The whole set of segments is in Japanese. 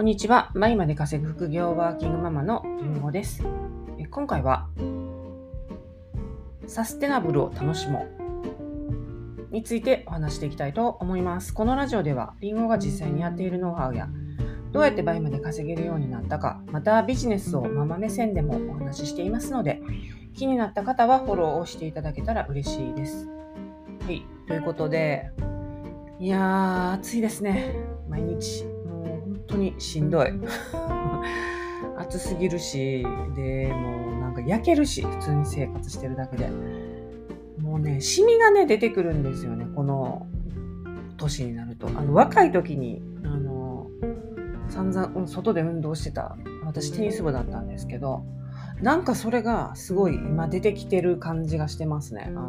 こんにちは。毎まで稼ぐ副業ワーキングママのりんごです。今回は、サステナブルを楽しもうについてお話していきたいと思います。このラジオでは、りんごが実際にやっているノウハウや、どうやって倍まで稼げるようになったか、またビジネスをママ目線でもお話ししていますので、気になった方はフォローをしていただけたら嬉しいです。はい。ということで、いやー、暑いですね。毎日。当にしんどい。暑すぎるし、で、もうなんか焼けるし、普通に生活してるだけで。もうね、シミがね、出てくるんですよね、この年になると。あの、若い時に、あの、散々、外で運動してた、私テニス部だったんですけど、なんかそれがすごい今出てきてる感じがしてますね。あの、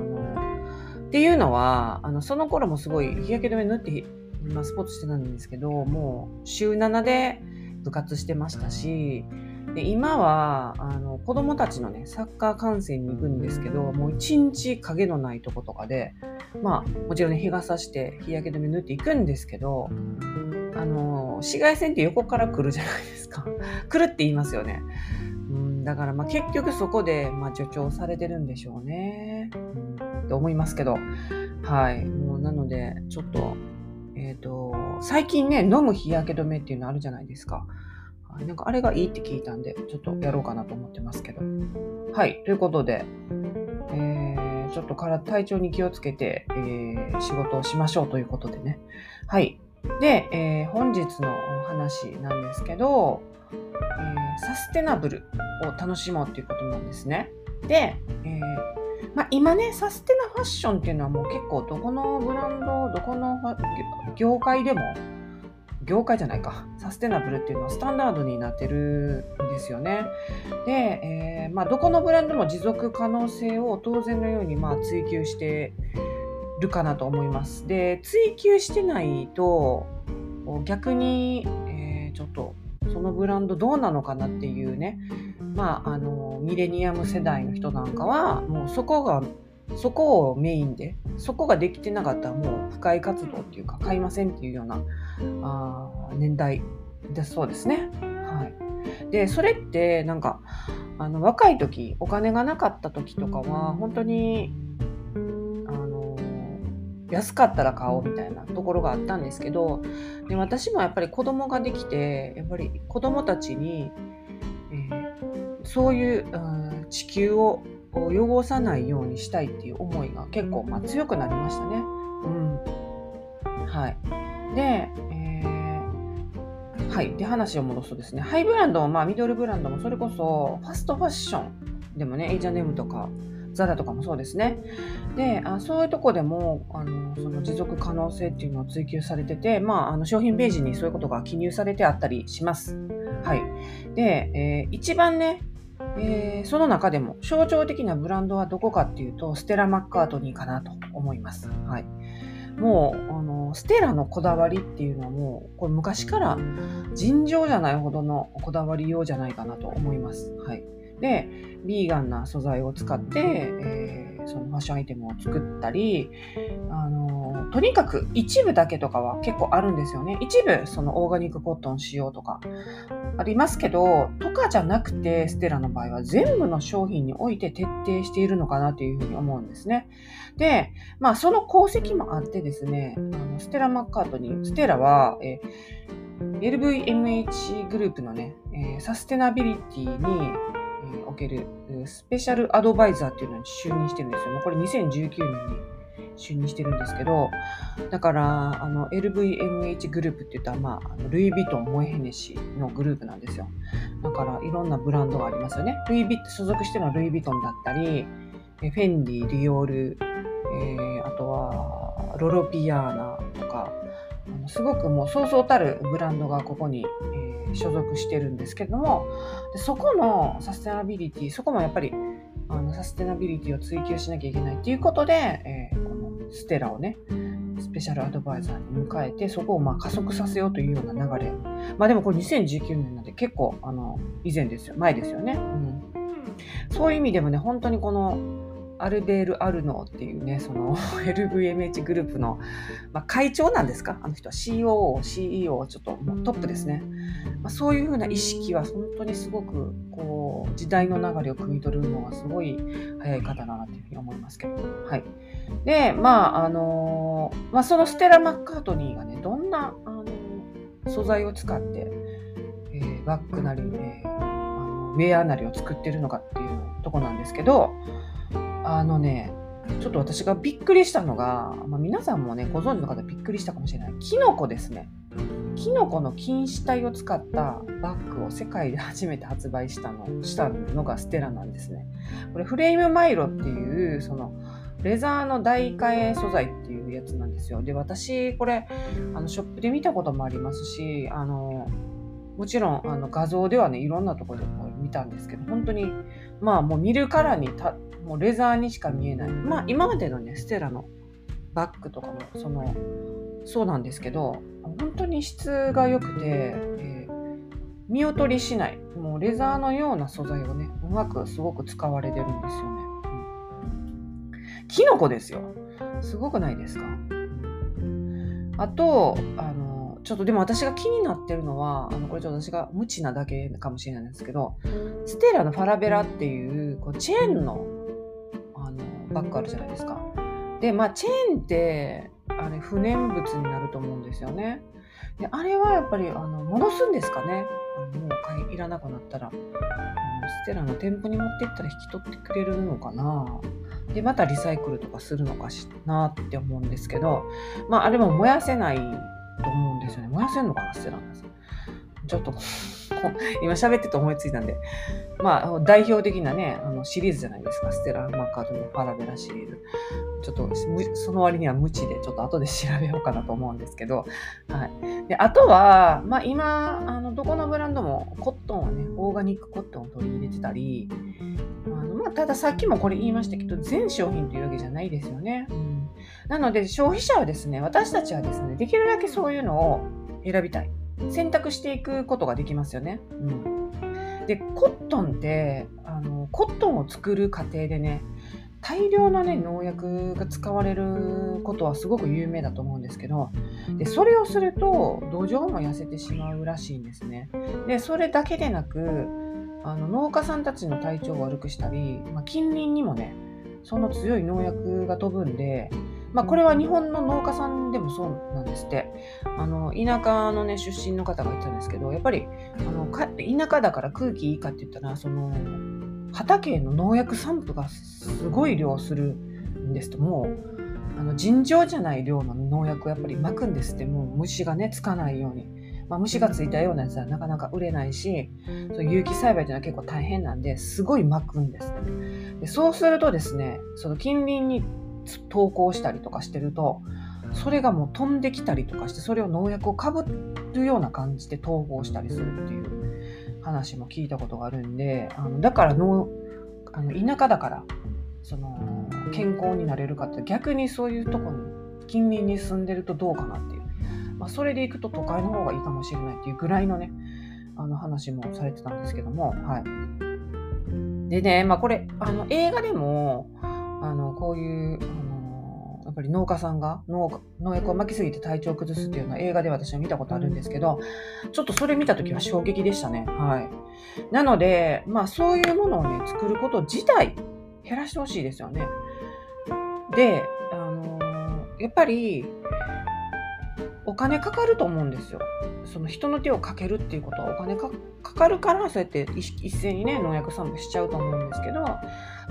っていうのは、あの、その頃もすごい日焼け止め塗って、まあ、スポーツしてたんですけど、もう週7で部活してましたし、で今はあの子供たちのねサッカー観戦に行くんですけどもう一日影のないとことかでまあもちろんね日が差して日焼け止め塗っていくんですけどあの紫外線って横から来るじゃないですか。来るって言いますよね、うん、だからまあ結局そこで、まあ、助長されてるんでしょうね、うん、って思いますけど。はい。もうなのでちょっとえっ、と最近ね飲む日焼け止めっていうのあるじゃないですかはい、なんかあれがいいって聞いたんで、ちょっとやろうかなと思ってますけど。はい、ということで、えー、ちょっとから体調に気をつけて、えー、仕事をしましょうということでね。はい。で、えー本日のお話なんですけど、えーサステナブルを楽しもうということなんですね。で、えーまあ、今ね、サステナファッションっていうのはもう結構どこのブランド、どこの業界でも業界じゃないか、サステナブルっていうのはスタンダードになってるんですよね。で、えーまあ、どこのブランドも持続可能性を当然のようにまあ追求してるかなと思います。で、追求してないと、逆に、えーちょっとそのブランドどうなのかなっていうね、まあ、あの、ミレニアム世代の人なんかは、もうそこがそこをメインで、そこができてなかったらもう、不快活動っていうか、買いませんっていうようなあ年代だそうですね。はい。で、それって、なんか、あの、若い時、お金がなかった時とかは、本当に、安かったら買おうみたいなところがあったんですけど、で私もやっぱり子供ができて、やっぱり子供たちに、そういう、うん地球を汚さないようにしたいっていう思いが結構、まあ、強くなりましたね。うん。はい。で、えーはい。で、話を戻すとですね、ハイブランドも、まあ、ミドルブランドも、それこそ、ファストファッションでもね、エイジャネムとか、ザラとかもそうですね。で、あそういうとこでも、あの、その持続可能性っていうのを追求されてて、まあ、あの、商品ページにそういうことが記入されてあったりします。はい。で、えー一番ね、えーその中でも象徴的なブランドはどこかっていうと、ステラ・マッカートニーかなと思います。はい。もう、あの、ステラのこだわりっていうのはもう、これ昔から尋常じゃないほどのこだわりようじゃないかなと思います。はい。で、ビーガンな素材を使って、えーそのファッションアイテムを作ったり、あの、とにかく一部だけとかは結構あるんですよね。一部、そのオーガニックコットン使用とかありますけど、とかじゃなくて、ステラの場合は全部の商品において徹底しているのかなというふうに思うんですね。で、まあ、その功績もあってですね、あのステラ・マッカートに、ステラは、え LVMH グループのね、えーサステナビリティに、えおけるスペシャルアドバイザーっていうのに就任してるんですよ。もうこれ2019年に就任してるんですけど、だから、あの、LVMH グループって言ったら、まあ、あのルイ・ヴィトン、モエヘネシのグループなんですよ。だから、いろんなブランドがありますよね。ルイ・ヴィ所属してるのはルイ・ヴィトンだったり、フェンディ、ディオール、えーあとは、ロロピアーナとか、すごくもうそうそうたるブランドがここに、えー所属してるんですけどもでそこのサステナビリティそこもやっぱりあのサステナビリティを追求しなきゃいけないということで、えーこのステラをねスペシャルアドバイザーに迎えてそこをまあ加速させようというような流れ。まあでもこれ2019年なんで結構あの以前ですよ。前ですよね、うん、そういう意味でもね本当にこのアルベール・アルノーっていうね、その LVMH グループの、まあ、会長なんですか？あの人は COO、CEO、ちょっともうトップですね。まあ、そういうふうな意識は本当にすごく、こう、時代の流れを汲み取るのがすごい早い方だなというふうに思いますけど。はい。で、まあ、あのまあ、そのステラ・マッカートニーがね、どんな、あの素材を使って、えー、バッグなり、えー、あのウェアなりを作ってるのかっていうとこなんですけど、あのね、ちょっと私がびっくりしたのが、まあ、皆さんもね、ご存知の方びっくりしたかもしれない。キノコですね。キノコの菌糸体を使ったバッグを世界で初めて発売したのしたのがステラなんですね。これフレームマイロっていう、その、レザーの代替素材っていうやつなんですよ。で、私、これ、あの、ショップで見たこともありますし、あの、もちろん、あの、画像ではね、いろんなところで見たんですけど、本当に、まあ、もう見るからに、もうレザーにしか見えない。まあ、今までのね、ステラのバッグとかも、その、そうなんですけど、本当に質が良くて、えー、見劣りしない。もうレザーのような素材をね、うまくすごく使われてるんですよね。うんキノコですよ。すごくないですか？あと、あの、ちょっとでも私が気になってるのは、あの、これちょっと私が無知なだけかもしれないんですけど、ステラのファラベラっていう、こうチェーン、の、バッグあるじゃないですか。で、まあ、チェーンって、あれ、不燃物になると思うんですよね。で、あれはやっぱり、あの、戻すんですかね。あのもう買いいらなくなったら。あのステラの店舗に持ってったら引き取ってくれるのかな。で、またリサイクルとかするのかしなって思うんですけど、まあ、あれも燃やせないと思うんですよね。燃やせんのかなってなんです。ちょっと、今喋ってて思いついたんで、まあ、代表的なね、あのシリーズじゃないですか。ステラ・マッカートのパラベラシリーズ。ちょっと、その割には無知で、ちょっと後で調べようかなと思うんですけど、はい。で、あとは、まあ今、あの、どこのブランドもコットンをね、オーガニックコットンを取り入れてたり、あのまあ、たださっきもこれ言いましたけど、全商品というわけじゃないですよね。なので、消費者はですね、私たちはですね、できるだけそういうのを選びたい。選択していくことができますよね。うん、で、コットンって、あの、コットンを作る過程でね、大量のね、農薬が使われることはすごく有名だと思うんですけど、でそれをすると土壌も痩せてしまうらしいんですね。で、それだけでなく、あの農家さんたちの体調を悪くしたり、まあ、近隣にもね、その強い農薬が飛ぶんで、まあ、これは日本の農家さんでもそうなんですって。あの、田舎のね、出身の方が言ってたんですけど、やっぱり、あの、田舎だから空気いいかって言ったら、その、畑の農薬散布がすごい量するんですと、もう、あの尋常じゃない量の農薬をやっぱり撒くんですって、もう虫がね、つかないように。まあ、虫がついたようなやつはなかなか売れないし、そう有機栽培というのは結構大変なんで、すごい撒くんです。でそうするとですね、その近隣に投稿したりとかしてると、それがもう飛んできたりとかして、それを農薬をかぶるような感じで統合したりするっていう話も聞いたことがあるんで、あのだから農あの田舎だから、その健康になれるかって逆にそういうとこに近隣に住んでるとどうかなっていう。まあ、それで行くと都会の方がいいかもしれないっていうぐらいのね、あの話もされてたんですけども、はい。でね、まあこれ、あの映画でも、あの、こういう、あの、やっぱり農家さんが農農薬をまきすぎて体調を崩すっていうのは映画で私は見たことあるんですけど、ちょっとそれ見た時は衝撃でしたね。はい。なので、まあそういうものをね、作ること自体減らしてほしいですよね。で、あのやっぱり、お金かかると思うんですよ。その人の手をかけるっていうことはお金かかるからそうやって一斉にね農薬散布しちゃうと思うんですけど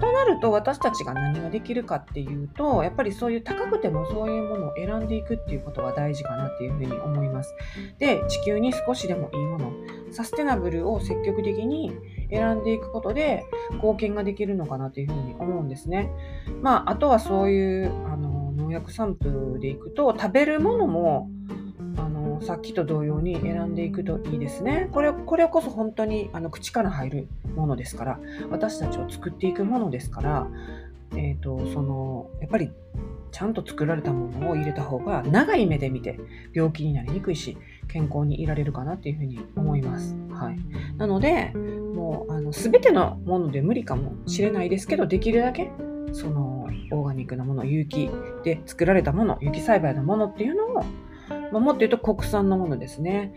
となると私たちが何ができるかっていうとやっぱりそういう高くてもそういうものを選んでいくっていうことが大事かなっていうふうに思います。で地球に少しでもいいものサステナブルを積極的に選んでいくことで貢献ができるのかなというふうに思うんですね。まああとはそういうあの農薬散布でいくと食べるものもあのさっきと同様に選んでいくといいですね。これこれこそ本当にあの口から入るものですから、私たちを作っていくものですから、えーと、そのやっぱりちゃんと作られたものを入れた方が長い目で見て病気になりにくいし健康にいられるかなっていうふうに思います。はい、なのでもうあの全てのもので無理かもしれないですけどできるだけそのオーガニックなもの、有機で作られたもの、有機栽培のものっていうのを、まあ、もっと言うと国産のものですね。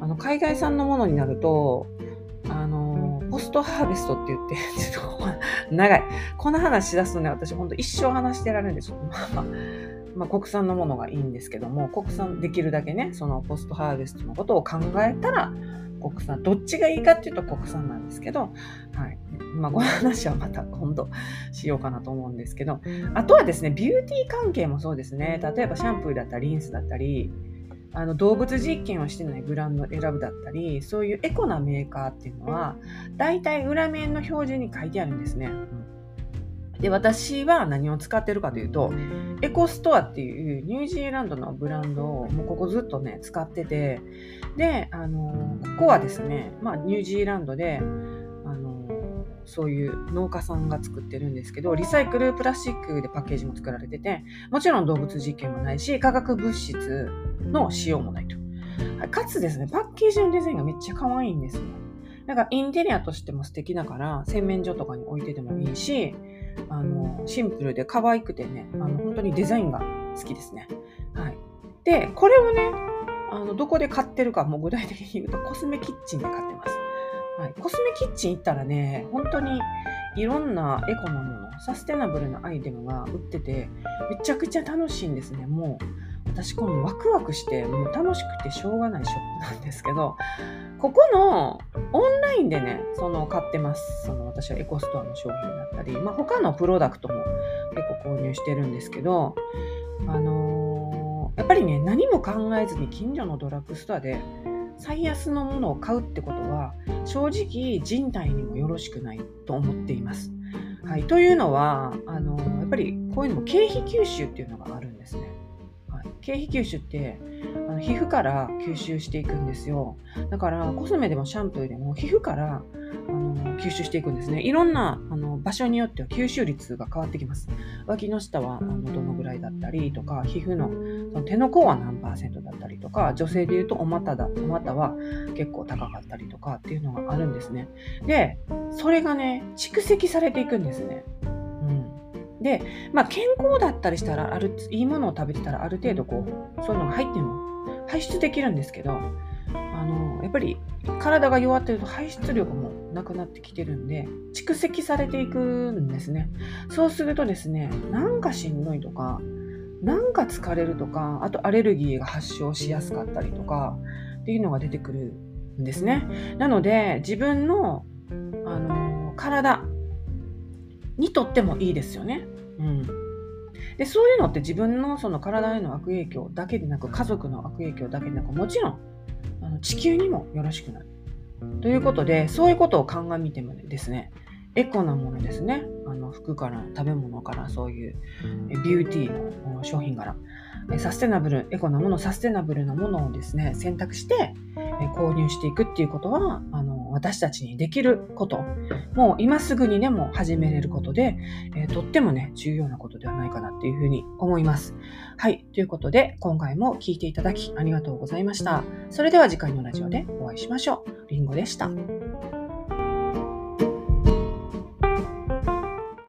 あの海外産のものになると、あの、ポストハーベストって言って、ちょっと長い。この話し出すとね、私ほんと一生話してられるんですよ。ま あまあ、国産のものがいいんですけども、国産できるだけね、そのポストハーベストのことを考えたら、国産、どっちがいいかっていうと国産なんですけど、はい。まあ、この話はまた今度しようかなと思うんですけど、あとはですね、ビューティー関係もそうですね。例えばシャンプーだったり、リンスだったり、あの動物実験をしてないブランドを選ぶだったり、そういうエコなメーカーっていうのは、大体裏面の表示に書いてあるんですね。で、私は何を使ってるかというと、エコストアっていうニュージーランドのブランドをもうここずっとね、使ってて、で、あの、ここはですね、まあニュージーランドで、そういう農家さんが作ってるんですけど、リサイクルプラスチックでパッケージも作られてて、もちろん動物実験もないし、化学物質の使用もないと。はいかつですね、パッケージのデザインがめっちゃ可愛いんですよ。だからインテリアとしても素敵だから、洗面所とかに置いててもいいし、あの、シンプルで可愛くてね、あの、本当にデザインが好きですね。はい。で、これをね、あの、どこで買ってるかもう具体的に言うと、コスメキッチンで買ってます。はい。コスメキッチン行ったらね、本当にいろんなエコなもの、サステナブルなアイテムが売ってて、めちゃくちゃ楽しいんですね。もう、私このワクワクして、もう楽しくてしょうがないショップなんですけど、ここのオンラインでね、その買ってます。その私はエコストアの商品だったり、まあ他のプロダクトも結構購入してるんですけど、あのー、やっぱりね、何も考えずに近所のドラッグストアで最安のものを買うってことは、正直人体にもよろしくないと思っています。はい。というのは、あの、やっぱりこういうのも経費吸収っていうのがあるんですね。はい経費吸収っての皮膚から吸収していくんですよ。だからコスメでもシャンプーでも皮膚からあの吸収していくんですね。いろんなあの場所によっては吸収率が変わってきます。脇の下はあのどのぐらいだったりとか皮膚のその手の甲は何パーセントだったりとか女性でいうとお股だお股は結構高かったりとかっていうのがあるんですね。でそれがね蓄積されていくんですね。で、まあ、健康だったりしたらある、いいものを食べてたらある程度こう、そういうのが入っても排出できるんですけど、あの、やっぱり体が弱ってると排出量がもうなくなってきてるんで、蓄積されていくんですね。そうするとですね、なんかしんどいとか、なんか疲れるとか、あとアレルギーが発症しやすかったりとか、っていうのが出てくるんですね。なので、自分の、あの、体にとってもいいですよね。うん。で、そういうのって自分のその体への悪影響だけでなく、家族の悪影響だけでなく、もちろん、あの地球にもよろしくなる。ということで、そういうことを鑑みてもですね、エコなものですね。あの服から食べ物からそういうビューティーの商品からサステナブル、エコなもの、サステナブルなものをですね、選択して購入していくっていうことは、あの私たちにできること、もう今すぐにでも始めれることで、えー、とってもね、重要なことではないかなっていうふうに思います。はい。ということで、今回も聞いていただきありがとうございました。それでは次回のラジオでお会いしましょう。りんごでした。